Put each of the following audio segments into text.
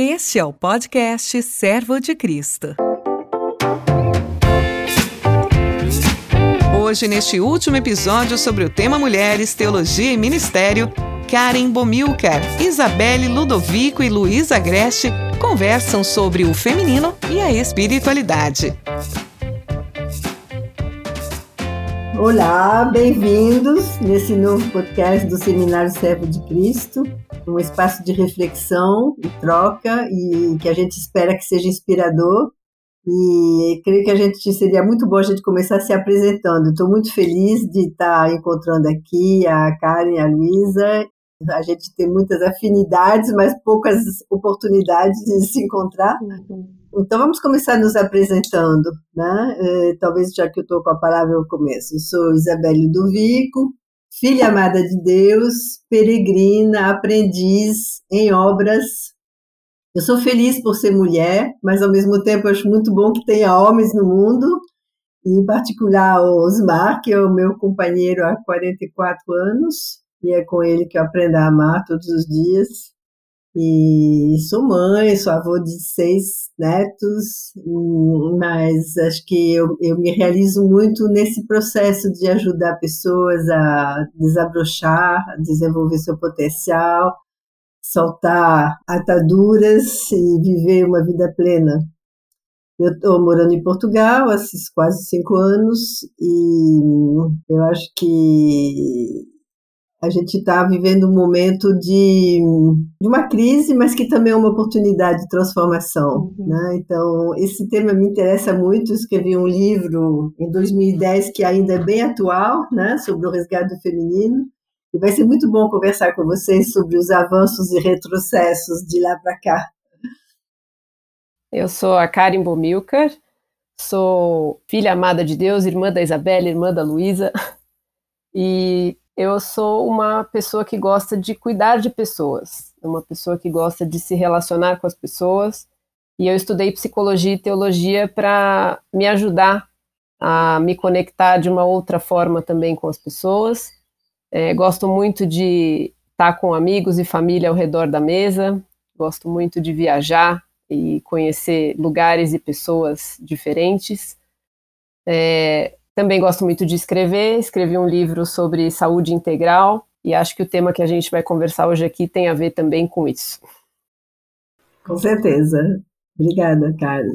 Este é o podcast Servo de Cristo. Hoje, neste último episódio sobre o tema Mulheres, Teologia e Ministério, Karen Bomilcar, Isabelle Ludovico e Luísa Agreste conversam sobre o feminino e a espiritualidade. Olá, bem-vindos nesse novo podcast do Seminário Servo de Cristo, um espaço de reflexão e troca e que a gente espera que seja inspirador. E creio que a gente seria muito bom a gente começar se apresentando. Estou muito feliz de estar encontrando aqui a Karen e a Luísa. A gente tem muitas afinidades, mas poucas oportunidades de se encontrar. Uhum. Então vamos começar nos apresentando, né? É, talvez já que eu estou com a palavra eu começo. Eu sou Isabelle Ludovico, filha amada de Deus, peregrina, aprendiz em obras. Eu sou feliz por ser mulher, mas ao mesmo tempo acho muito bom que tenha homens no mundo, em particular o Osmar, que é o meu companheiro há 44 anos, e é com ele que eu aprendo a amar todos os dias. E sou mãe, sou avô de seis netos, mas acho que eu, eu me realizo muito nesse processo de ajudar pessoas a desabrochar, a desenvolver seu potencial, soltar ataduras e viver uma vida plena. Eu estou morando em Portugal há quase cinco anos e eu acho que a gente está vivendo um momento de, de, uma crise, mas que também é uma oportunidade de transformação. Uhum. Né? Então, esse tema me interessa muito. escrevi um livro em 2010 que ainda é bem atual, né? sobre o resgate do feminino. E vai ser muito bom conversar com vocês sobre os avanços e retrocessos de lá para cá. Eu sou a Karen Bomilcar, sou filha amada de Deus, irmã da Isabela, irmã da Luísa. E eu sou uma pessoa que gosta de cuidar de pessoas, uma pessoa que gosta de se relacionar com as pessoas. E eu estudei psicologia e teologia para me ajudar a me conectar de uma outra forma também com as pessoas. É, gosto muito de estar com amigos e família ao redor da mesa. Gosto muito de viajar e conhecer lugares e pessoas diferentes. É, também gosto muito de escrever, escrevi um livro sobre saúde integral e acho que o tema que a gente vai conversar hoje aqui tem a ver também com isso. Com certeza. Obrigada, Carla.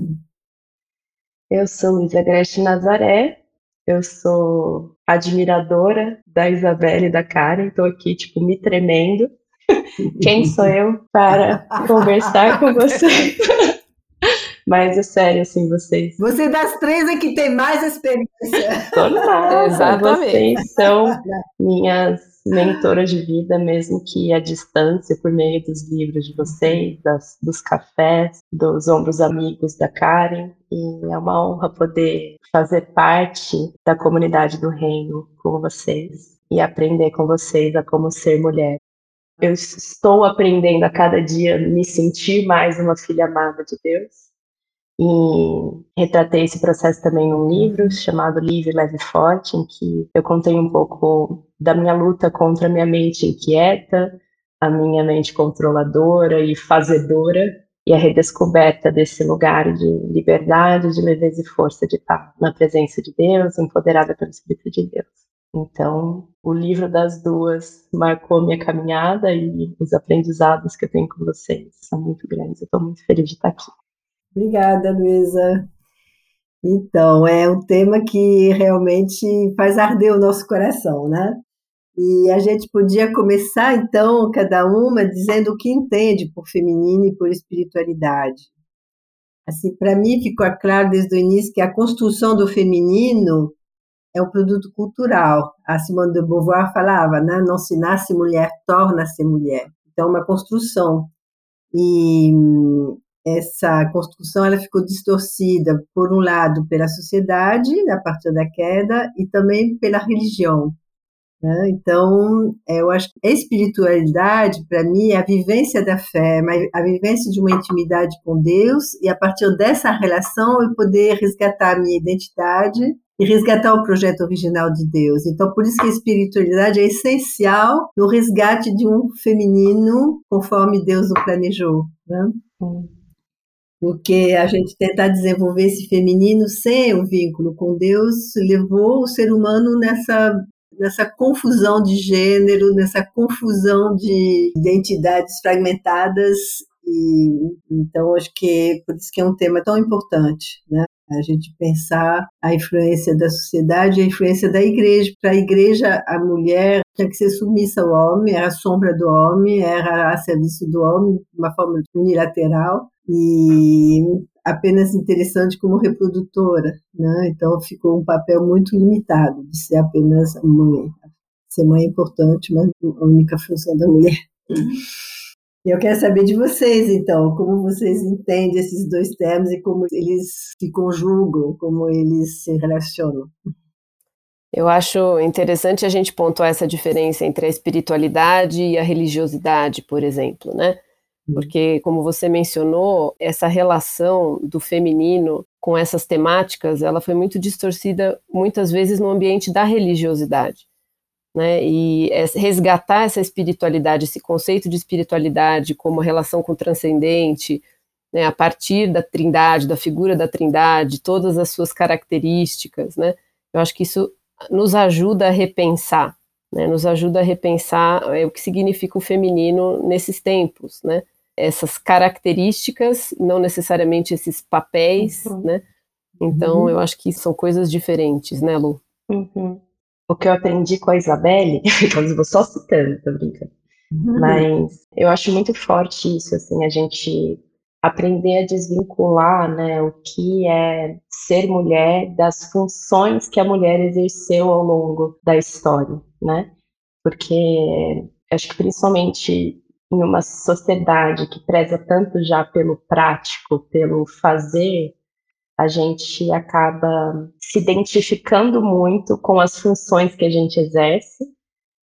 Eu sou Luísa Greste Nazaré, eu sou admiradora da Isabelle e da Karen, estou aqui, tipo, me tremendo. Quem sou eu para conversar com você? Mas é sério, assim, vocês. Você das três é que tem mais experiência. Total, exatamente. Vocês são minhas mentoras de vida, mesmo que à distância, por meio dos livros de vocês, das, dos cafés, dos ombros amigos da Karen. E é uma honra poder fazer parte da comunidade do reino com vocês e aprender com vocês a como ser mulher. Eu estou aprendendo a cada dia me sentir mais uma filha amada de Deus e retratei esse processo também num livro chamado Livre, Leve e Forte, em que eu contei um pouco da minha luta contra a minha mente inquieta, a minha mente controladora e fazedora, e a redescoberta desse lugar de liberdade, de leveza e força de estar na presença de Deus, empoderada pelo Espírito de Deus. Então, o livro das duas marcou minha caminhada e os aprendizados que eu tenho com vocês são muito grandes. Eu estou muito feliz de estar aqui. Obrigada, Luísa. Então, é um tema que realmente faz arder o nosso coração, né? E a gente podia começar, então, cada uma dizendo o que entende por feminino e por espiritualidade. Assim, para mim ficou claro desde o início que a construção do feminino é um produto cultural. A Simone de Beauvoir falava, né? Não se nasce mulher, torna-se mulher. Então, é uma construção. E essa construção ela ficou distorcida, por um lado, pela sociedade, a partir da queda, e também pela religião. Né? Então, é, eu acho que a espiritualidade, para mim, é a vivência da fé, a vivência de uma intimidade com Deus, e a partir dessa relação eu poder resgatar a minha identidade e resgatar o projeto original de Deus. Então, por isso que a espiritualidade é essencial no resgate de um feminino conforme Deus o planejou. Né? Porque a gente tentar desenvolver esse feminino sem o vínculo com Deus levou o ser humano nessa nessa confusão de gênero, nessa confusão de identidades fragmentadas e então acho que por isso que é um tema tão importante, né? A gente pensar a influência da sociedade a influência da igreja. Para a igreja, a mulher tinha que ser submissa ao homem, era a sombra do homem, era a serviço do homem, de uma forma unilateral e apenas interessante como reprodutora, né? Então ficou um papel muito limitado de ser apenas mãe. Ser mãe é importante, mas a única função da mulher. Eu quero saber de vocês, então, como vocês entendem esses dois termos e como eles se conjugam, como eles se relacionam. Eu acho interessante a gente pontuar essa diferença entre a espiritualidade e a religiosidade, por exemplo, né? Uhum. Porque, como você mencionou, essa relação do feminino com essas temáticas, ela foi muito distorcida muitas vezes no ambiente da religiosidade né, e resgatar essa espiritualidade, esse conceito de espiritualidade como relação com o transcendente, né, a partir da trindade, da figura da trindade, todas as suas características, né, eu acho que isso nos ajuda a repensar, né, nos ajuda a repensar é, o que significa o feminino nesses tempos, né, essas características, não necessariamente esses papéis, uhum. né, então uhum. eu acho que são coisas diferentes, né, Lu? Uhum o que eu aprendi com a Isabelle, eu vou só citando, tô brincando. Uhum. Mas eu acho muito forte isso, assim, a gente aprender a desvincular, né, o que é ser mulher das funções que a mulher exerceu ao longo da história, né? Porque acho que principalmente em uma sociedade que preza tanto já pelo prático, pelo fazer, a gente acaba se identificando muito com as funções que a gente exerce,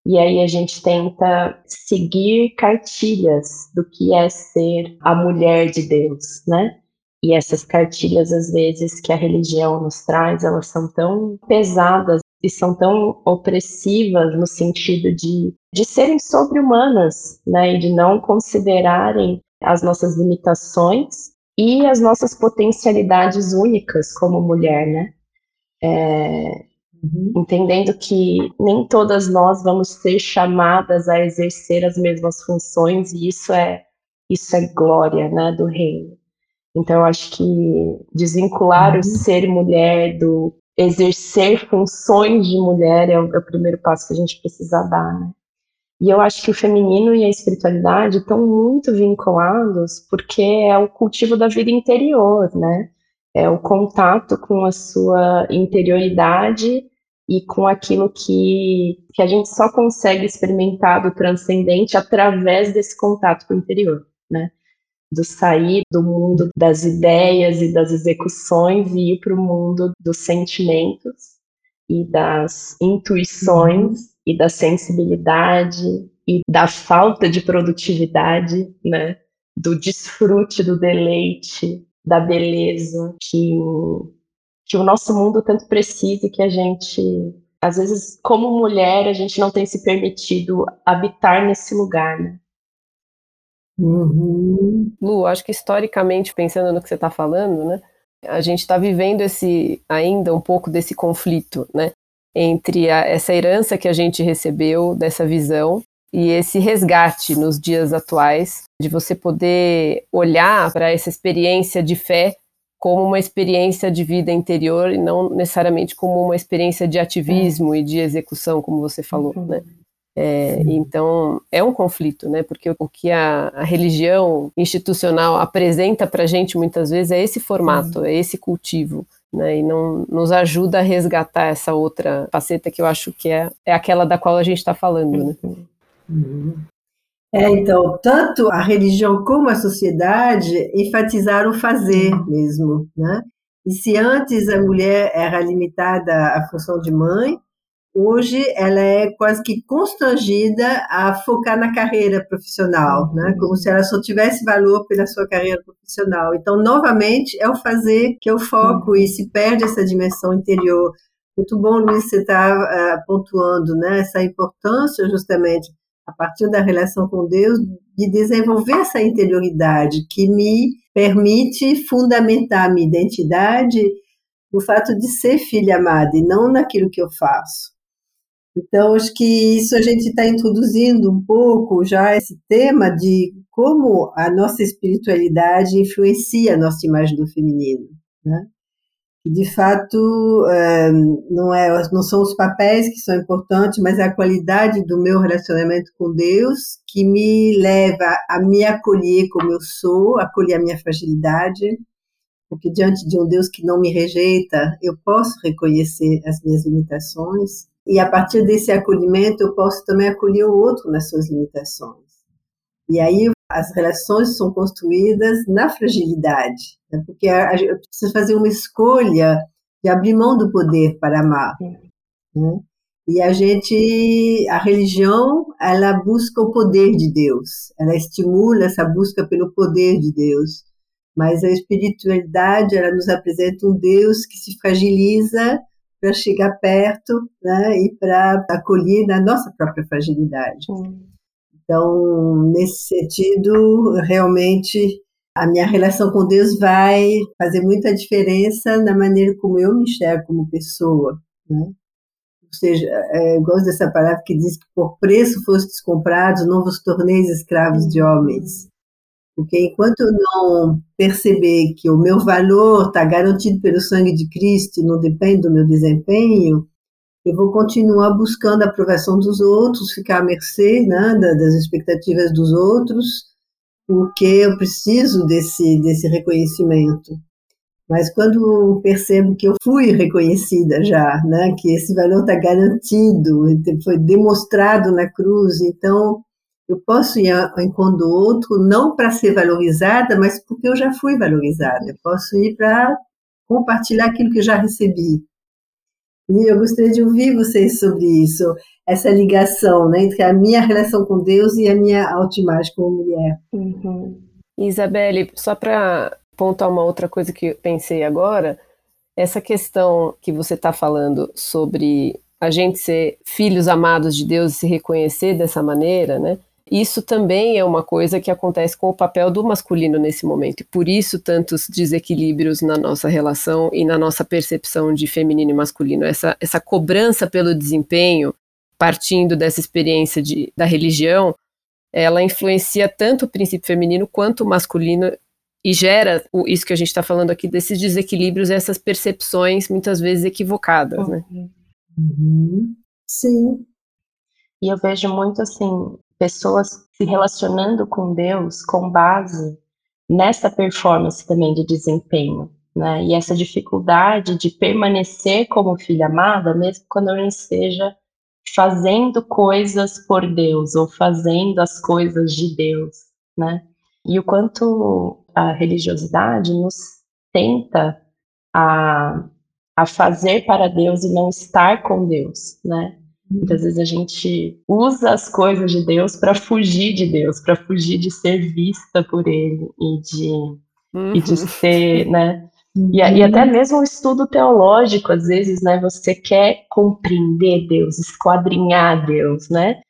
e aí a gente tenta seguir cartilhas do que é ser a mulher de Deus, né? E essas cartilhas, às vezes, que a religião nos traz, elas são tão pesadas e são tão opressivas no sentido de, de serem sobre-humanas, né? E de não considerarem as nossas limitações e as nossas potencialidades únicas como mulher, né? É, uhum. Entendendo que nem todas nós vamos ser chamadas a exercer as mesmas funções e isso é isso é glória, né, do reino. Então acho que desvincular uhum. o ser mulher do exercer funções de mulher é o, é o primeiro passo que a gente precisa dar, né? E eu acho que o feminino e a espiritualidade estão muito vinculados porque é o cultivo da vida interior, né? É o contato com a sua interioridade e com aquilo que, que a gente só consegue experimentar do transcendente através desse contato com o interior, né? Do sair do mundo das ideias e das execuções e ir para o mundo dos sentimentos e das intuições e da sensibilidade e da falta de produtividade, né? Do desfrute, do deleite, da beleza que, que o nosso mundo tanto precisa e que a gente, às vezes, como mulher, a gente não tem se permitido habitar nesse lugar, né? Uhum. Lu, acho que historicamente, pensando no que você está falando, né? A gente está vivendo esse ainda um pouco desse conflito, né? entre a, essa herança que a gente recebeu dessa visão e esse resgate nos dias atuais de você poder olhar para essa experiência de fé como uma experiência de vida interior e não necessariamente como uma experiência de ativismo é. e de execução, como você falou, uhum. né? É, então é um conflito, né? Porque o que a, a religião institucional apresenta para a gente muitas vezes é esse formato, é esse cultivo né, e não nos ajuda a resgatar essa outra faceta que eu acho que é, é aquela da qual a gente está falando. Né? Uhum. É, então, tanto a religião como a sociedade enfatizaram o fazer mesmo, né? E se antes a mulher era limitada à função de mãe, hoje ela é quase que constrangida a focar na carreira profissional, né? Como se ela só tivesse valor pela sua carreira profissional. Então, novamente, é o fazer que é o foco e se perde essa dimensão interior. Muito bom, Luiz, você está uh, pontuando, né? Essa importância justamente a partir da relação com Deus, de desenvolver essa interioridade que me permite fundamentar a minha identidade no fato de ser filha amada e não naquilo que eu faço. Então, acho que isso a gente está introduzindo um pouco já esse tema de como a nossa espiritualidade influencia a nossa imagem do feminino. Né? de fato eh, não é não são os papéis que são importantes mas é a qualidade do meu relacionamento com Deus que me leva a me acolher como eu sou acolher a minha fragilidade porque diante de um Deus que não me rejeita eu posso reconhecer as minhas limitações e a partir desse acolhimento eu posso também acolher o outro nas suas limitações e aí as relações são construídas na fragilidade, né? porque eu preciso fazer uma escolha de abrir mão do poder para amar. Né? E a gente, a religião, ela busca o poder de Deus, ela estimula essa busca pelo poder de Deus. Mas a espiritualidade, ela nos apresenta um Deus que se fragiliza para chegar perto né, e para acolher na nossa própria fragilidade. Então, nesse sentido, realmente a minha relação com Deus vai fazer muita diferença na maneira como eu me enxergo como pessoa. Né? Ou seja, é, gosto dessa palavra que diz que por preço fostes comprados, não vos torneis escravos de homens. Porque enquanto eu não perceber que o meu valor está garantido pelo sangue de Cristo e não depende do meu desempenho, eu vou continuar buscando a aprovação dos outros, ficar à mercê né, das expectativas dos outros, porque eu preciso desse, desse reconhecimento. Mas quando percebo que eu fui reconhecida já, né, que esse valor está garantido, foi demonstrado na cruz, então eu posso ir ao encontro outro não para ser valorizada, mas porque eu já fui valorizada. Eu posso ir para compartilhar aquilo que já recebi. E eu gostaria de ouvir vocês sobre isso, essa ligação né, entre a minha relação com Deus e a minha autoimagem como mulher. Uhum. Isabelle, só para pontuar uma outra coisa que eu pensei agora, essa questão que você está falando sobre a gente ser filhos amados de Deus e se reconhecer dessa maneira, né? Isso também é uma coisa que acontece com o papel do masculino nesse momento, e por isso tantos desequilíbrios na nossa relação e na nossa percepção de feminino e masculino. Essa, essa cobrança pelo desempenho, partindo dessa experiência de, da religião, ela influencia tanto o princípio feminino quanto o masculino e gera o, isso que a gente está falando aqui, desses desequilíbrios, essas percepções muitas vezes equivocadas, né? Uhum. Sim. E eu vejo muito assim, pessoas se relacionando com Deus com base nessa performance também de desempenho, né? E essa dificuldade de permanecer como filha amada, mesmo quando eu não esteja fazendo coisas por Deus ou fazendo as coisas de Deus, né? E o quanto a religiosidade nos tenta a, a fazer para Deus e não estar com Deus, né? Muitas vezes a gente usa as coisas de Deus para fugir de Deus, para fugir de ser vista por Ele e de, uhum. e de uhum. ser, né? E, e, até uhum. mesmo o estudo teológico, às vezes, né? Você quer compreender Deus, esquadrinhar Deus, né?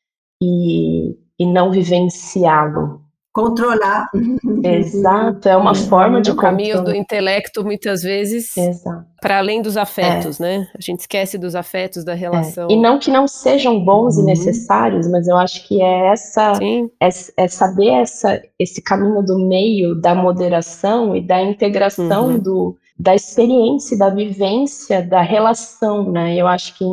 E, e não vivenciá-lo controlar. Exato, é uma forma de o caminho do intelecto muitas vezes para além dos afetos, é. né? A gente esquece dos afetos da relação. É. E não que não sejam bons uhum. e necessários, mas eu acho que é essa é, é, saber essa esse caminho do meio da moderação e da integração uhum. do da experiência, da vivência, da relação, né? Eu acho que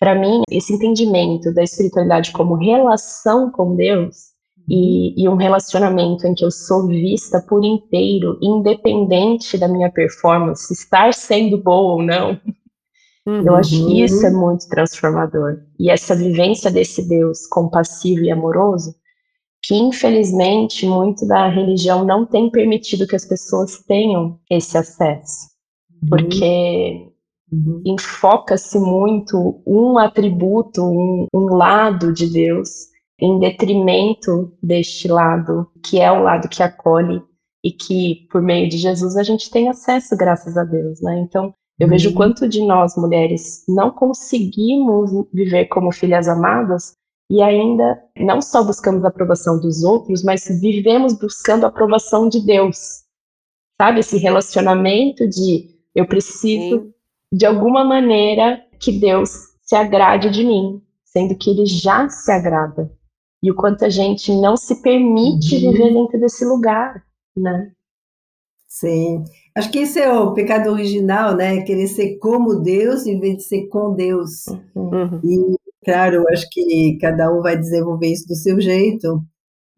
para mim esse entendimento da espiritualidade como relação com Deus e, e, um relacionamento em que eu sou vista por inteiro, independente da minha performance, estar sendo boa ou não. Uhum. Eu acho que isso é muito transformador. E essa vivência desse Deus compassivo e amoroso, que infelizmente muito da religião não tem permitido que as pessoas tenham esse acesso. Uhum. Porque uhum. enfoca-se muito um atributo, um, um lado de Deus em detrimento deste lado, que é o lado que acolhe e que, por meio de Jesus, a gente tem acesso, graças a Deus, né? Então, eu vejo uhum. quanto de nós, mulheres, não conseguimos viver como filhas amadas e ainda não só buscamos a aprovação dos outros, mas vivemos buscando a aprovação de Deus. Sabe, esse relacionamento de eu preciso, Sim. de alguma maneira, que Deus se agrade de mim, sendo que ele já se agrada. E o quanto a gente não se permite uhum. viver dentro desse lugar, né? Sim. Acho que esse é o pecado original, né? Querer ser como Deus em vez de ser com Deus. Uhum. E, claro, acho que cada um vai desenvolver isso do seu jeito,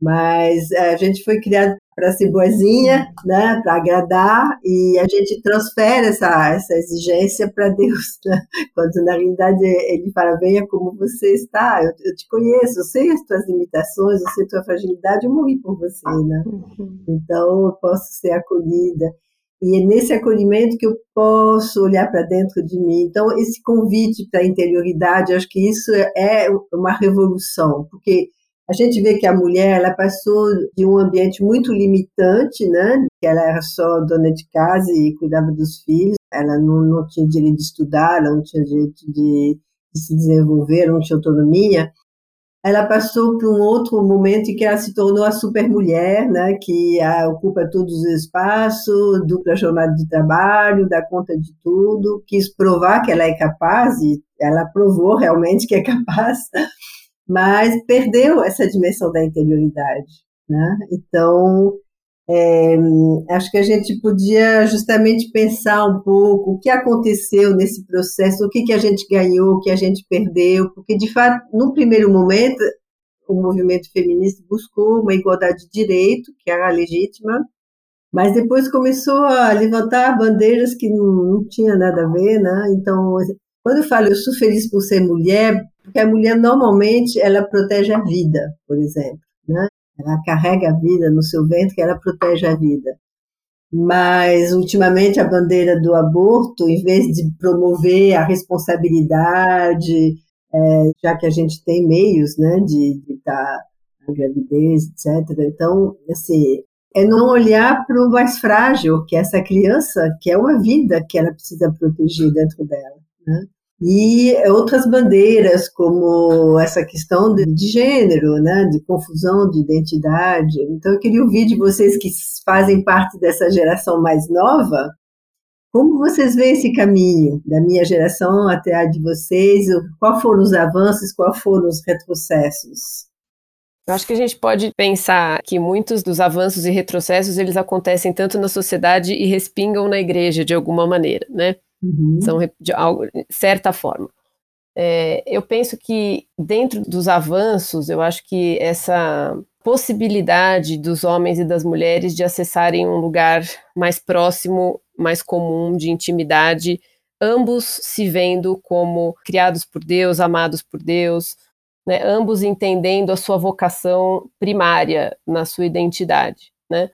mas a gente foi criado para ser boazinha, né, para agradar, e a gente transfere essa, essa exigência para Deus, né? quando na realidade ele fala, venha como você está, eu, eu, te conheço, eu sei as tuas limitações, eu sei a tua fragilidade, eu morri por você, né? Uhum. Então eu posso ser acolhida. E é nesse acolhimento que eu posso olhar para dentro de mim. Então, esse convite para a interioridade, acho que isso é uma revolução, porque a gente vê que a mulher ela passou de um ambiente muito limitante, né? Que ela era só dona de casa e cuidava dos filhos. Ela não, não tinha direito de estudar, ela não tinha direito de, de se desenvolver, não tinha autonomia. Ela passou por um outro momento em que ela se tornou a supermulher, né? Que a, ocupa todos os espaços, dupla jornada de trabalho, dá conta de tudo, quis provar que ela é capaz e ela provou realmente que é capaz mas perdeu essa dimensão da interioridade. Né? Então, é, acho que a gente podia justamente pensar um pouco o que aconteceu nesse processo, o que, que a gente ganhou, o que a gente perdeu, porque, de fato, no primeiro momento, o movimento feminista buscou uma igualdade de direito, que era legítima, mas depois começou a levantar bandeiras que não, não tinha nada a ver, né? Então, quando eu falo eu sou feliz por ser mulher, porque a mulher normalmente ela protege a vida, por exemplo, né? Ela carrega a vida no seu ventre, ela protege a vida. Mas ultimamente a bandeira do aborto, em vez de promover a responsabilidade, é, já que a gente tem meios, né, de dar a gravidez, etc. Então, assim, é não olhar para o mais frágil, que é essa criança, que é uma vida que ela precisa proteger dentro dela. Né? E outras bandeiras, como essa questão de, de gênero, né? de confusão de identidade. Então, eu queria ouvir de vocês que fazem parte dessa geração mais nova, como vocês veem esse caminho da minha geração até a de vocês? Quais foram os avanços, quais foram os retrocessos? Eu acho que a gente pode pensar que muitos dos avanços e retrocessos eles acontecem tanto na sociedade e respingam na igreja de alguma maneira, né? Uhum. São de certa forma. É, eu penso que dentro dos avanços, eu acho que essa possibilidade dos homens e das mulheres de acessarem um lugar mais próximo, mais comum de intimidade, ambos se vendo como criados por Deus, amados por Deus, né, ambos entendendo a sua vocação primária na sua identidade, né?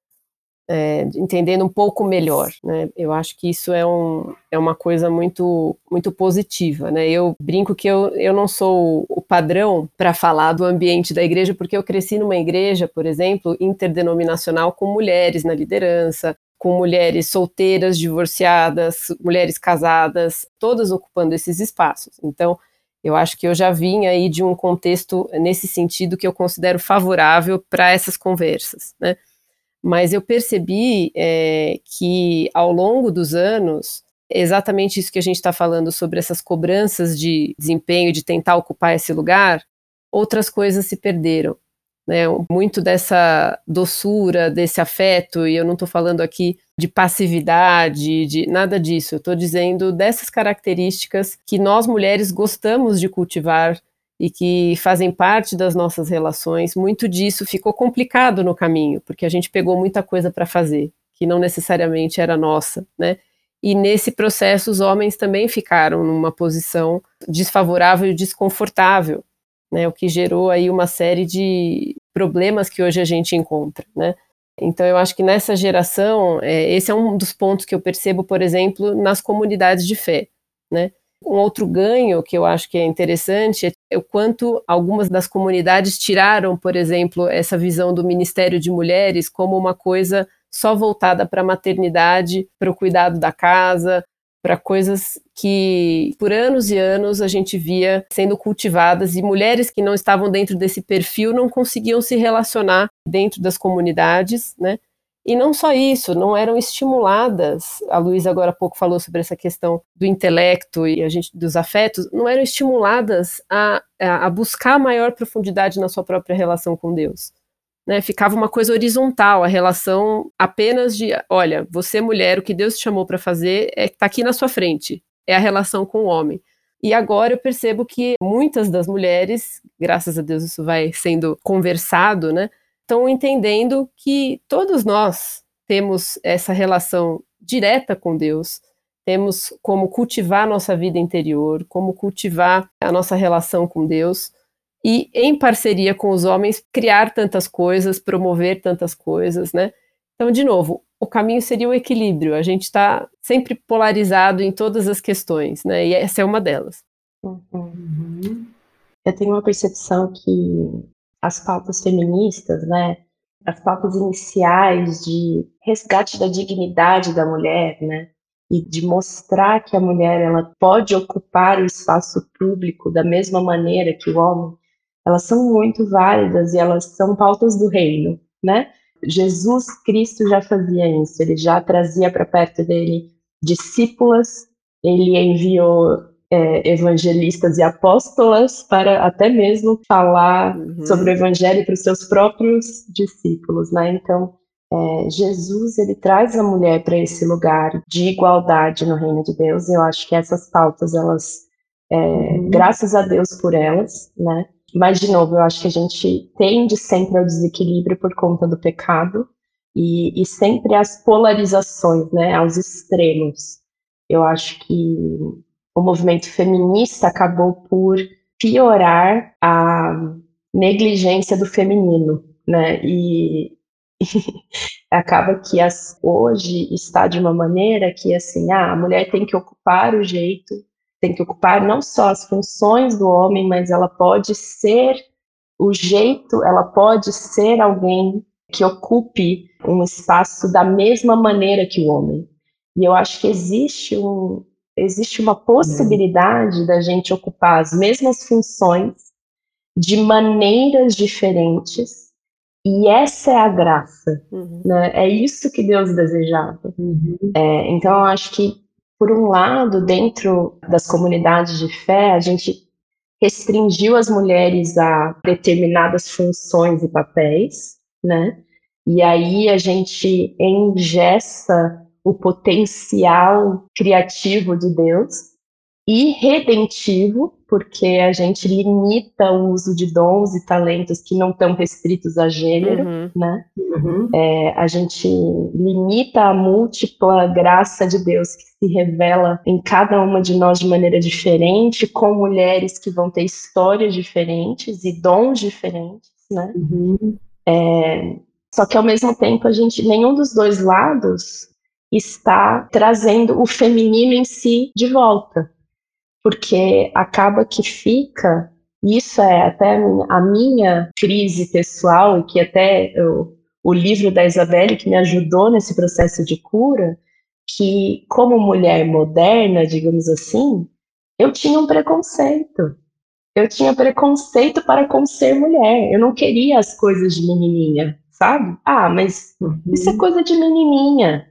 É, entendendo um pouco melhor. Né? Eu acho que isso é, um, é uma coisa muito, muito positiva. Né? Eu brinco que eu, eu não sou o padrão para falar do ambiente da igreja, porque eu cresci numa igreja, por exemplo, interdenominacional com mulheres na liderança, com mulheres solteiras, divorciadas, mulheres casadas, todas ocupando esses espaços. Então, eu acho que eu já vim aí de um contexto nesse sentido que eu considero favorável para essas conversas, né? Mas eu percebi é, que ao longo dos anos, exatamente isso que a gente está falando sobre essas cobranças de desempenho, de tentar ocupar esse lugar, outras coisas se perderam. Né? Muito dessa doçura, desse afeto, e eu não estou falando aqui de passividade, de nada disso, eu estou dizendo dessas características que nós mulheres gostamos de cultivar e que fazem parte das nossas relações, muito disso ficou complicado no caminho, porque a gente pegou muita coisa para fazer, que não necessariamente era nossa, né? E nesse processo os homens também ficaram numa posição desfavorável e desconfortável, né? O que gerou aí uma série de problemas que hoje a gente encontra, né? Então eu acho que nessa geração, é, esse é um dos pontos que eu percebo, por exemplo, nas comunidades de fé, né? Um outro ganho que eu acho que é interessante é o quanto algumas das comunidades tiraram, por exemplo, essa visão do Ministério de Mulheres como uma coisa só voltada para a maternidade, para o cuidado da casa, para coisas que por anos e anos a gente via sendo cultivadas e mulheres que não estavam dentro desse perfil não conseguiam se relacionar dentro das comunidades, né? E não só isso, não eram estimuladas. A Luísa agora há pouco falou sobre essa questão do intelecto e a gente dos afetos, não eram estimuladas a, a buscar maior profundidade na sua própria relação com Deus. Né, ficava uma coisa horizontal, a relação apenas de, olha, você mulher, o que Deus te chamou para fazer é está aqui na sua frente, é a relação com o homem. E agora eu percebo que muitas das mulheres, graças a Deus isso vai sendo conversado, né, estão entendendo que todos nós temos essa relação direta com Deus, temos como cultivar nossa vida interior, como cultivar a nossa relação com Deus e, em parceria com os homens, criar tantas coisas, promover tantas coisas, né? Então, de novo, o caminho seria o equilíbrio. A gente está sempre polarizado em todas as questões, né? E essa é uma delas. Uhum. Eu tenho uma percepção que as pautas feministas, né, as pautas iniciais de resgate da dignidade da mulher, né, e de mostrar que a mulher ela pode ocupar o espaço público da mesma maneira que o homem, elas são muito válidas e elas são pautas do reino, né? Jesus Cristo já fazia isso, ele já trazia para perto dele discípulas, ele enviou é, evangelistas e apóstolas para até mesmo falar uhum. sobre o evangelho para os seus próprios discípulos, né? Então, é, Jesus ele traz a mulher para esse lugar de igualdade no reino de Deus. Eu acho que essas pautas elas, é, uhum. graças a Deus por elas, né? Mas de novo, eu acho que a gente tende sempre ao desequilíbrio por conta do pecado e, e sempre às polarizações, né? Aos extremos. Eu acho que o movimento feminista acabou por piorar a negligência do feminino, né? E, e acaba que as, hoje está de uma maneira que assim, ah, a mulher tem que ocupar o jeito, tem que ocupar não só as funções do homem, mas ela pode ser o jeito, ela pode ser alguém que ocupe um espaço da mesma maneira que o homem. E eu acho que existe um, existe uma possibilidade uhum. da gente ocupar as mesmas funções de maneiras diferentes, e essa é a graça, uhum. né? É isso que Deus desejava. Uhum. É, então, eu acho que, por um lado, dentro das comunidades de fé, a gente restringiu as mulheres a determinadas funções e papéis, né? E aí a gente engessa o potencial criativo de Deus e redentivo, porque a gente limita o uso de dons e talentos que não estão restritos a gênero, uhum. né? Uhum. É, a gente limita a múltipla graça de Deus que se revela em cada uma de nós de maneira diferente, com mulheres que vão ter histórias diferentes e dons diferentes, né? Uhum. É, só que ao mesmo tempo a gente, nenhum dos dois lados está trazendo o feminino em si de volta. Porque acaba que fica, isso é até a minha crise pessoal, e que até eu, o livro da Isabelle que me ajudou nesse processo de cura, que como mulher moderna, digamos assim, eu tinha um preconceito. Eu tinha preconceito para com ser mulher. Eu não queria as coisas de menininha, sabe? Ah, mas uhum. isso é coisa de menininha.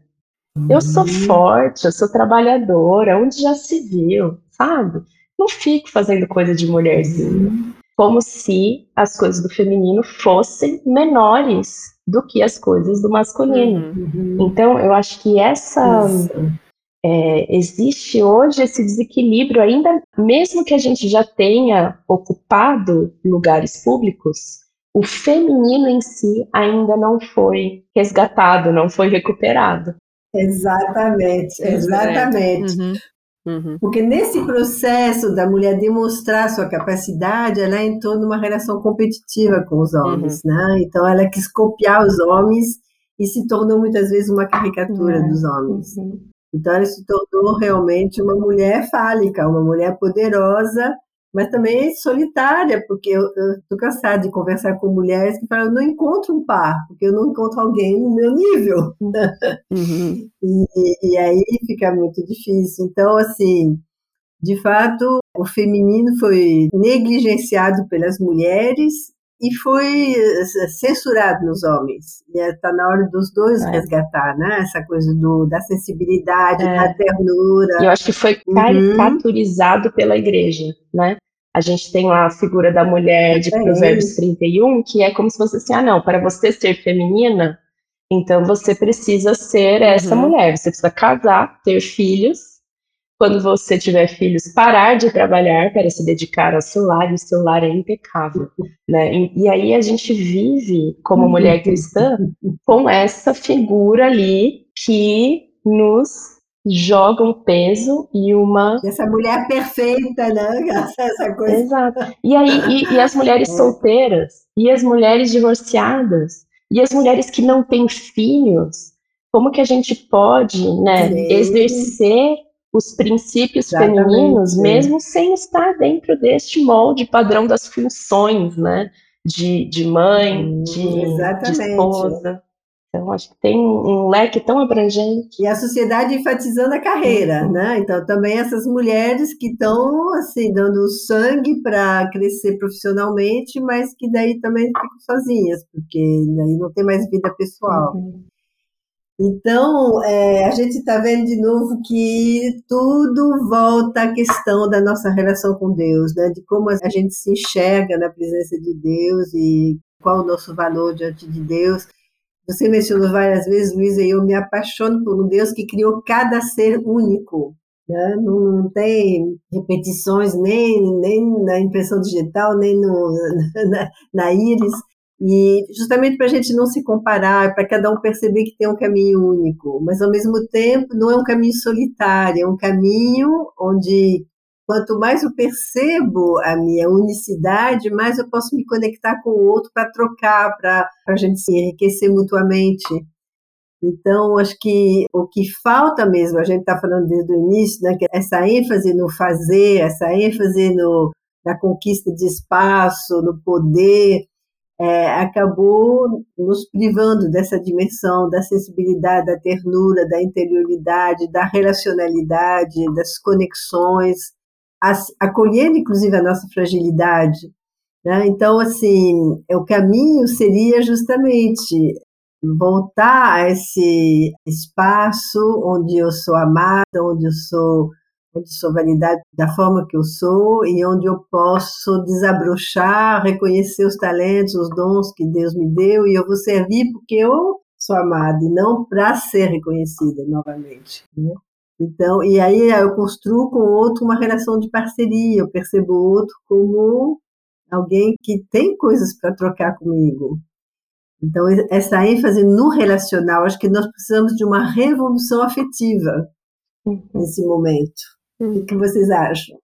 Eu sou forte, eu sou trabalhadora, onde já se viu, sabe? Não fico fazendo coisa de mulherzinha. Como se as coisas do feminino fossem menores do que as coisas do masculino. Uhum. Então, eu acho que essa. É, existe hoje esse desequilíbrio, ainda mesmo que a gente já tenha ocupado lugares públicos, o feminino em si ainda não foi resgatado, não foi recuperado. Exatamente, exatamente. Uhum. Uhum. Porque nesse processo da mulher demonstrar sua capacidade, ela entrou numa relação competitiva com os homens, uhum. né? Então ela quis copiar os homens e se tornou muitas vezes uma caricatura uhum. dos homens. Uhum. Então ela se tornou realmente uma mulher fálica, uma mulher poderosa mas também solitária, porque eu estou cansada de conversar com mulheres que falam, eu não encontro um par, porque eu não encontro alguém no meu nível. Uhum. E, e aí fica muito difícil. Então, assim, de fato, o feminino foi negligenciado pelas mulheres e foi eh, censurado nos homens. E está na hora dos dois é. resgatar, né? Essa coisa do, da sensibilidade, é. da ternura. Eu acho que foi uhum. caricaturizado uhum. pela igreja, né? A gente tem lá a figura da mulher de é. Provérbios 31, que é como se fosse assim, ah, não, para você ser feminina, então você precisa ser essa uhum. mulher, você precisa casar, ter filhos, quando você tiver filhos, parar de trabalhar para se dedicar ao celular, e o celular é impecável, né? E, e aí a gente vive, como mulher cristã, com essa figura ali que nos joga um peso e uma... Essa mulher perfeita, né? Essa coisa... Exato. E aí, e, e as mulheres é. solteiras, e as mulheres divorciadas, e as mulheres que não têm filhos, como que a gente pode, né, exercer os princípios Exatamente. femininos, mesmo sem estar dentro deste molde padrão das funções, né? De, de mãe, de, de esposa. Então, acho que tem um leque tão abrangente. E a sociedade enfatizando a carreira, uhum. né? Então, também essas mulheres que estão, assim, dando sangue para crescer profissionalmente, mas que daí também ficam sozinhas, porque daí não tem mais vida pessoal. Uhum. Então, é, a gente está vendo de novo que tudo volta à questão da nossa relação com Deus, né? de como a gente se enxerga na presença de Deus e qual o nosso valor diante de Deus. Você mencionou várias vezes, Luísa, e eu me apaixono por um Deus que criou cada ser único. Né? Não, não, tem repetições nem, nem na impressão digital, nem no, na, na íris. E justamente para a gente não se comparar, para cada um perceber que tem um caminho único, mas ao mesmo tempo não é um caminho solitário, é um caminho onde quanto mais eu percebo a minha unicidade, mais eu posso me conectar com o outro para trocar, para a gente se enriquecer mutuamente. Então, acho que o que falta mesmo, a gente está falando desde o início, né, que essa ênfase no fazer, essa ênfase no, na conquista de espaço, no poder, é, acabou nos privando dessa dimensão da sensibilidade, da ternura, da interioridade, da relacionalidade, das conexões, as, acolhendo inclusive a nossa fragilidade. Né? Então, assim, o caminho seria justamente voltar a esse espaço onde eu sou amada, onde eu sou onde sou validada da forma que eu sou e onde eu posso desabrochar, reconhecer os talentos, os dons que Deus me deu e eu vou servir porque eu sou amada e não para ser reconhecida novamente. Né? Então, e aí eu construo com o outro uma relação de parceria, eu percebo o outro como alguém que tem coisas para trocar comigo. Então, essa ênfase no relacional, acho que nós precisamos de uma revolução afetiva uhum. nesse momento. O que vocês acham?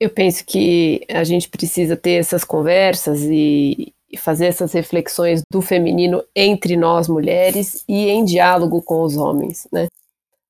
Eu penso que a gente precisa ter essas conversas e, fazer essas reflexões do feminino entre nós mulheres e em diálogo com os homens, né?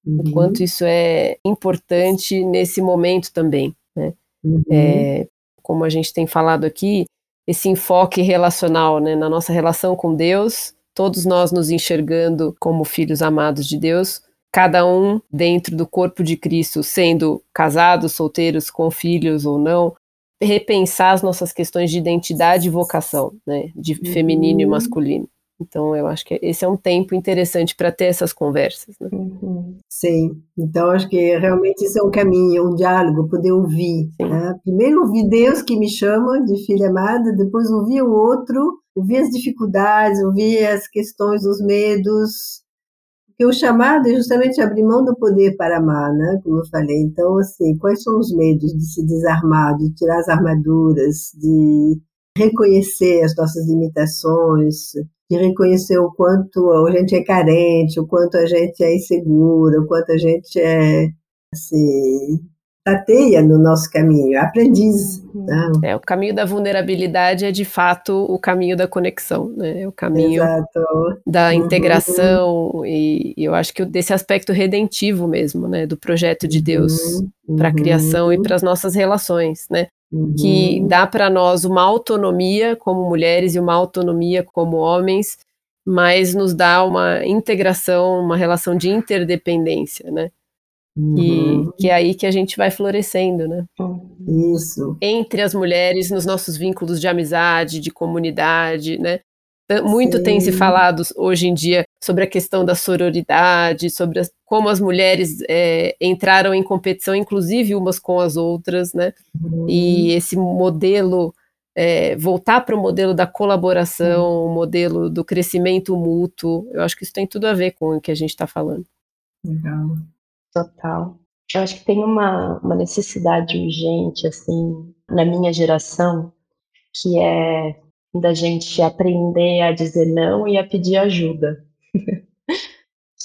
Uhum. O quanto isso é importante nesse momento também, né? Uhum. É, como a gente tem falado aqui, esse enfoque relacional, né, na nossa relação com Deus, todos nós nos enxergando como filhos amados de Deus, cada um dentro do corpo de Cristo, sendo casados, solteiros, com filhos ou não, repensar as nossas questões de identidade e vocação, né, de uhum. feminino e masculino. Então, eu acho que esse é um tempo interessante para ter essas conversas. Né? Uhum. Sim, então acho que realmente isso é um caminho, um diálogo, poder ouvir. Né? Primeiro ouvir Deus que me chama de filha amada, depois ouvir o outro, ouvir as dificuldades, ouvir as questões, os medos, porque o chamado é justamente abrir mão do poder para amar, né? Como eu falei. Então, assim, quais são os medos de se desarmar, de tirar as armaduras, de reconhecer as nossas limitações, de reconhecer o quanto a gente é carente, o quanto a gente é insegura, o quanto a gente é, assim, tateia no nosso caminho, aprendiz. Uhum. Né? É, o caminho da vulnerabilidade é de fato o caminho da conexão, né? É o caminho Exato. da uhum. integração e, e, eu acho que desse aspecto redentivo mesmo, né? Do projeto de Deus uhum. para a criação e uhum. para as nossas relações, né? uhum. que dá para nós uma autonomia como mulheres e uma autonomia como homens, mas nos dá uma integração, uma relação de interdependência, né? Uhum. Que, que, é aí que a gente vai florescendo, né? Isso. Entre as mulheres, nos nossos vínculos de amizade, de comunidade, né? Muito Sim. tem se falado hoje em dia sobre a questão da sororidade, sobre as, como as mulheres é, entraram em competição, inclusive umas com as outras, né? Uhum. E esse modelo, é, voltar para o modelo da colaboração, uhum. o modelo do crescimento mútuo, eu acho que isso tem tudo a ver com o que a gente está falando. Legal. Total. Eu acho que tem uma, uma necessidade urgente, assim, na minha geração, que é da gente aprender a dizer não e a pedir ajuda.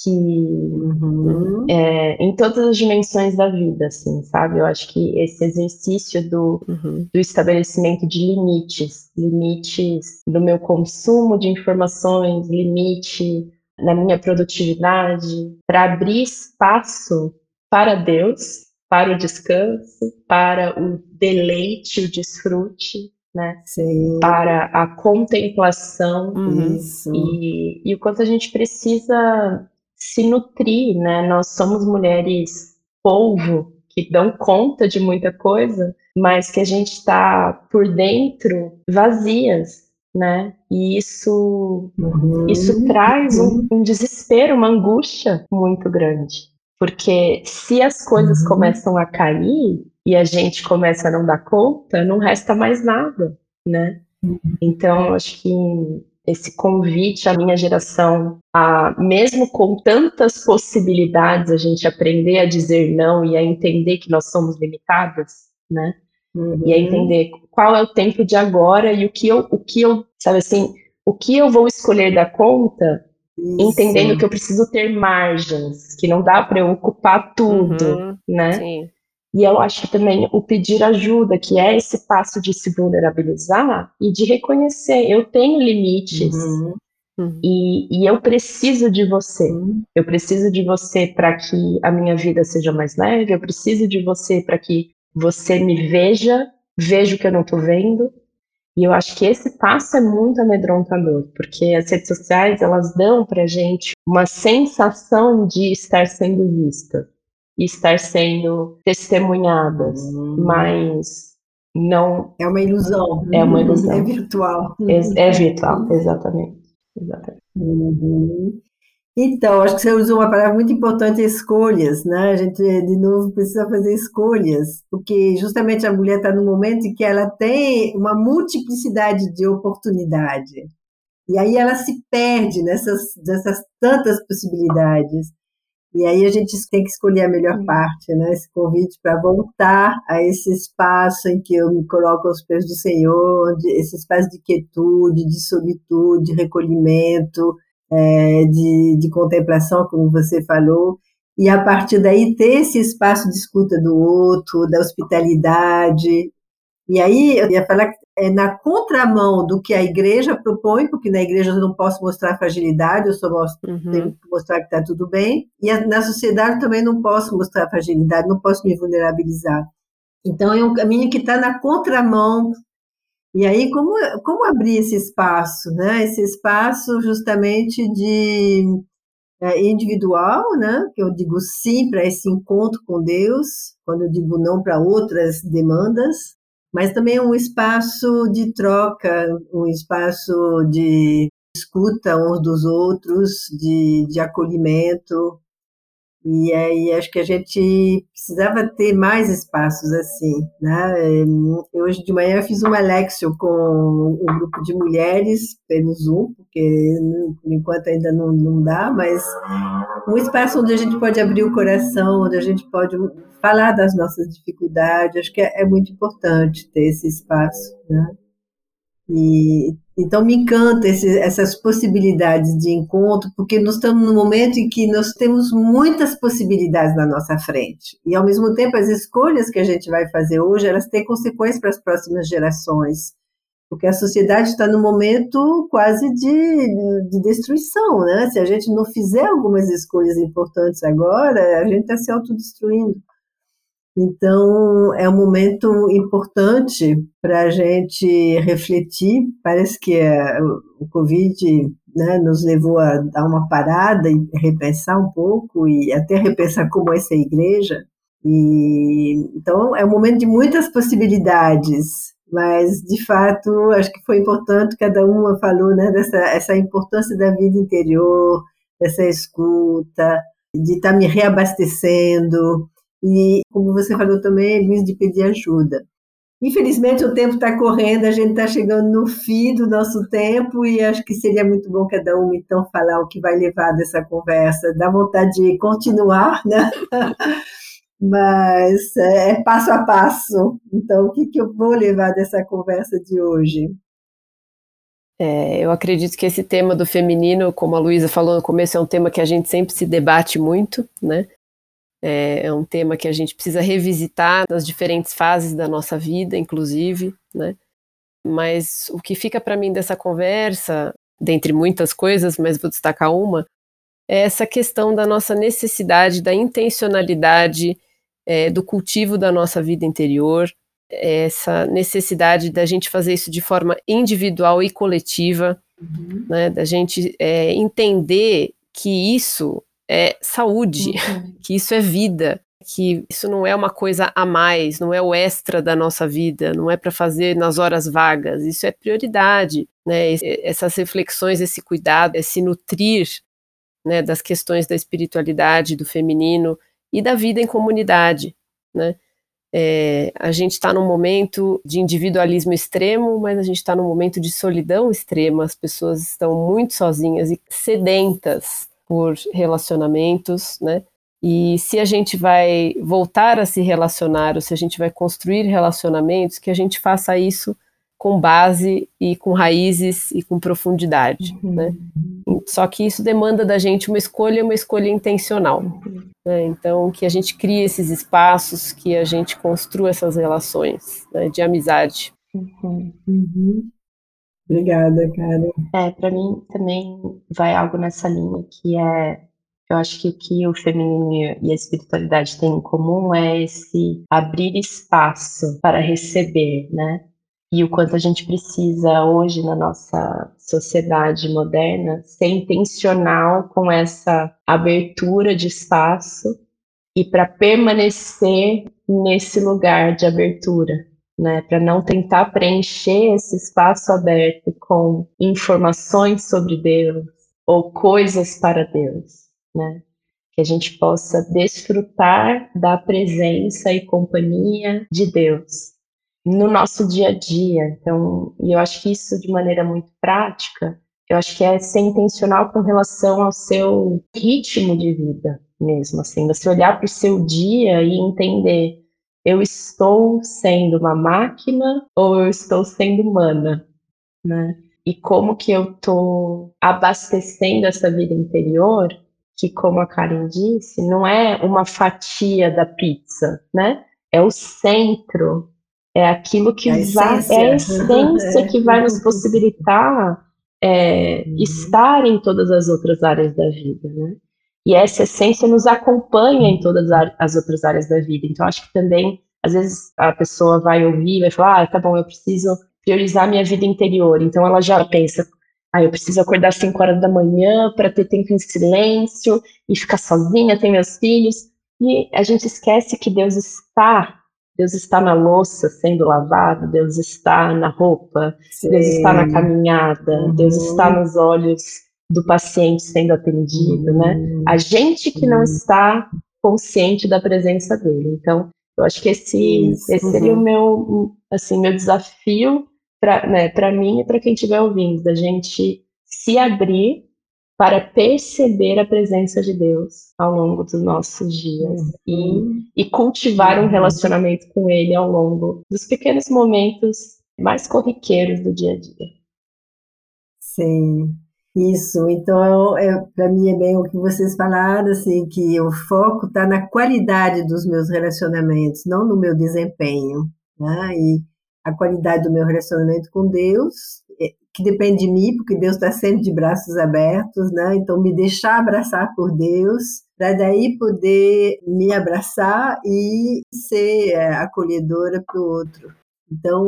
que uhum. é, em todas as dimensões da vida, assim, sabe? Eu acho que esse exercício do, uhum. do estabelecimento de limites, limites do meu consumo de informações, limite na minha produtividade, para abrir espaço para Deus, para o descanso, para o deleite, o desfrute, né? Sim. Para a contemplação Isso. E, e o quanto a gente precisa se nutrir, né? Nós somos mulheres polvo que dão conta de muita coisa, mas que a gente está por dentro vazias, né? E isso, uhum. isso traz um, um, desespero, uma angústia muito grande. Porque se as coisas uhum. começam a cair, e a gente começa a não dar conta, não resta mais nada, né? Então, acho que esse convite à minha geração a, mesmo com tantas possibilidades, a gente aprender a dizer não e a entender que nós somos limitadas, né? Uhum. E a entender qual é o tempo de agora e o que eu, o que eu, sabe assim, o que eu vou escolher dar conta, Isso. entendendo que eu preciso ter margens, que não dá para eu ocupar tudo, uhum. né? Sim. E eu acho que também o pedir ajuda, que é esse passo de se vulnerabilizar e de reconhecer, eu tenho limites uhum. Uhum. E, e, eu preciso de você. Uhum. Eu preciso de você para que a minha vida seja mais leve, eu preciso de você para que você me veja, veja o que eu não estou vendo. E eu acho que esse passo é muito amedrontador, porque as redes sociais elas dão para gente uma sensação de estar sendo vista estar sendo testemunhadas, uhum. mas não. É uma ilusão. É uma ilusão. É virtual. É, é virtual, exatamente. exatamente. Uhum. Então, acho que você usou uma palavra muito importante, escolhas, né? A gente, de novo, precisa fazer escolhas, porque justamente a mulher está no momento em que ela tem uma multiplicidade de oportunidade. E aí ela se perde nessas, nessas tantas possibilidades. E aí a gente tem que escolher a melhor parte, né? Esse convite para voltar a esse espaço em que eu me coloco aos pés do Senhor, esse espaço de quietude, de solitude, de recolhimento, é, de, de contemplação, como você falou, e a partir daí ter esse espaço de escuta do outro, da hospitalidade. E aí eu ia falar que é na contramão do que a igreja propõe, porque na igreja eu não posso mostrar fragilidade, eu só mostro, uhum. tenho que mostrar que está tudo bem, e na sociedade também não posso mostrar fragilidade, não posso me vulnerabilizar. Então é um caminho que está na contramão. E aí, como, como abrir esse espaço, né? Esse espaço justamente de é, individual, né? Que eu digo sim para esse encontro com Deus, quando eu digo não para outras demandas, mas também é um espaço de troca, um espaço de escuta uns dos outros, de, de acolhimento. E aí acho que a gente precisava ter mais espaços assim, né? Eu, hoje de manhã fiz uma lecture com um grupo de mulheres pelo Zoom, porque por enquanto ainda não, não dá, mas um espaço onde a gente pode abrir o coração, onde a gente pode falar das nossas dificuldades, acho que é, é muito importante ter esse espaço, né? E, então me encanta esse, essas possibilidades de encontro, porque nós estamos num momento em que nós temos muitas possibilidades na nossa frente. E ao mesmo tempo as escolhas que a gente vai fazer hoje, elas têm consequências para as próximas gerações. Porque a sociedade está num momento quase de, de destruição, né? Se a gente não fizer algumas escolhas importantes agora, a gente está se autodestruindo. Então, é um momento importante para a gente refletir. Parece que é, o Covid né, nos levou a dar uma parada e repensar um pouco, e até repensar como é essa igreja. E, então, é um momento de muitas possibilidades, mas, de fato, acho que foi importante, cada uma falou né, dessa essa importância da vida interior, dessa escuta, de estar tá me reabastecendo, e, como você falou também, Luiz, de pedir ajuda. Infelizmente, o tempo está correndo, a gente está chegando no fim do nosso tempo e acho que seria muito bom cada um, então, falar o que vai levar dessa conversa. Dá vontade de continuar, né? Mas é, é passo a passo. Então, o que, que eu vou levar dessa conversa de hoje? É, eu acredito que esse tema do feminino, como a Luísa falou no começo, é um tema que a gente sempre se debate muito, né? É, é um tema que a gente precisa revisitar nas diferentes fases da nossa vida, inclusive, né? Mas o que fica para mim dessa conversa, dentre muitas coisas, mas vou destacar uma, é essa questão da nossa necessidade, da intencionalidade, é, do cultivo da nossa vida interior, é essa necessidade da gente fazer isso de forma individual e coletiva, uhum. né? Da gente é, entender que isso é saúde, uhum. que isso é vida, que isso não é uma coisa a mais, não é o extra da nossa vida, não é para fazer nas horas vagas, isso é prioridade, né? Essas reflexões, esse cuidado, esse nutrir, né, das questões da espiritualidade, do feminino e da vida em comunidade, né? É, a gente está num momento de individualismo extremo, mas a gente está num momento de solidão extrema. As pessoas estão muito sozinhas e sedentas por relacionamentos, né? E se a gente vai voltar a se relacionar, ou se a gente vai construir relacionamentos, que a gente faça isso com base e com raízes e com profundidade, uhum. né? Só que isso demanda da gente uma escolha, uma escolha intencional. Né? Então, que a gente crie esses espaços, que a gente construa essas relações né, de amizade. Uhum. uhum. Obrigada, cara. É, para mim também vai algo nessa linha que é eu acho que o que o feminino e a espiritualidade têm em comum é esse abrir espaço para receber, né? E o quanto a gente precisa hoje na nossa sociedade moderna ser intencional com essa abertura de espaço e para permanecer nesse lugar de abertura, né, para não tentar preencher esse espaço aberto com informações sobre Deus ou coisas para Deus, né? Que a gente possa desfrutar da presença e companhia de Deus no nosso dia a dia. Então, e eu acho que isso de maneira muito prática, eu acho que é ser intencional com relação ao seu ritmo de vida mesmo, assim, você olhar para o seu dia e entender eu estou sendo uma máquina ou eu estou sendo humana, né? E como que eu estou abastecendo essa vida interior, que como a Karen disse, não é uma fatia da pizza, né? É o centro, é aquilo que a vai, é a essência que vai nos possibilitar é, uhum. estar em todas as outras áreas da vida, né? E essa essência nos acompanha em todas as outras áreas da vida. Então, acho que também, às vezes, a pessoa vai ouvir, vai falar, ah, tá bom, eu preciso priorizar minha vida interior. Então, ela já pensa, ah, eu preciso acordar às 5 horas da manhã para ter tempo em silêncio e ficar sozinha, ter meus filhos. E a gente esquece que Deus está, Deus está na louça sendo lavada, Deus está na roupa, Sim. Deus está na caminhada, uhum. Deus está nos olhos do paciente sendo atendido, né? uhum. A gente que não está consciente da presença dele. Então, eu acho que esse, esse seria uhum. o meu, assim, meu desafio para né, mim e para quem estiver ouvindo, da gente se abrir para perceber a presença de Deus ao longo dos nossos dias uhum. e, e cultivar um uhum. relacionamento com Ele ao longo dos pequenos momentos mais corriqueiros do dia a dia. Sim, isso, então, é, para mim é bem o que vocês falaram, assim, que o foco está na qualidade dos meus relacionamentos, não no meu desempenho, né? E a qualidade do meu relacionamento com Deus, é, que depende de mim, porque Deus está sempre de braços abertos, né? Então, me deixar abraçar por Deus, para daí poder me abraçar e ser é, acolhedora para o outro. Então,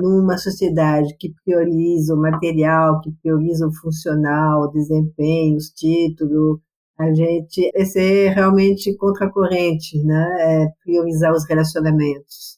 numa sociedade que prioriza o material, que prioriza o funcional, o desempenho, os títulos, a gente é ser realmente contracorrente, né? É priorizar os relacionamentos.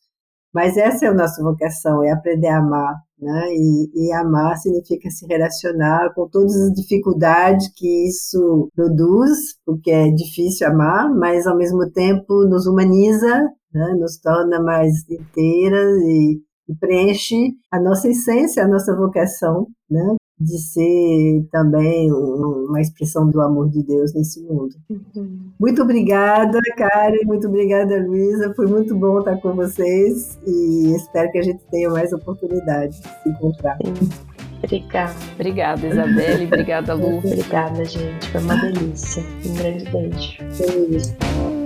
Mas essa é a nossa vocação, é aprender a amar, né? E, e, amar significa se relacionar com todas as dificuldades que isso produz, porque é difícil amar, mas ao mesmo tempo nos humaniza, né? nos torna mais inteiras e, preenche a nossa essência, a nossa vocação, né? de ser também uma expressão do amor de Deus nesse mundo. Uhum. Muito obrigada, Karen, muito obrigada, Luísa. Foi muito bom estar com vocês e espero que a gente tenha mais oportunidade de se encontrar. Sim. Obrigada. Obrigada, Isabelle. Obrigada, Lu. Obrigada, gente. Foi uma delícia. Um grande beijo. Beijo.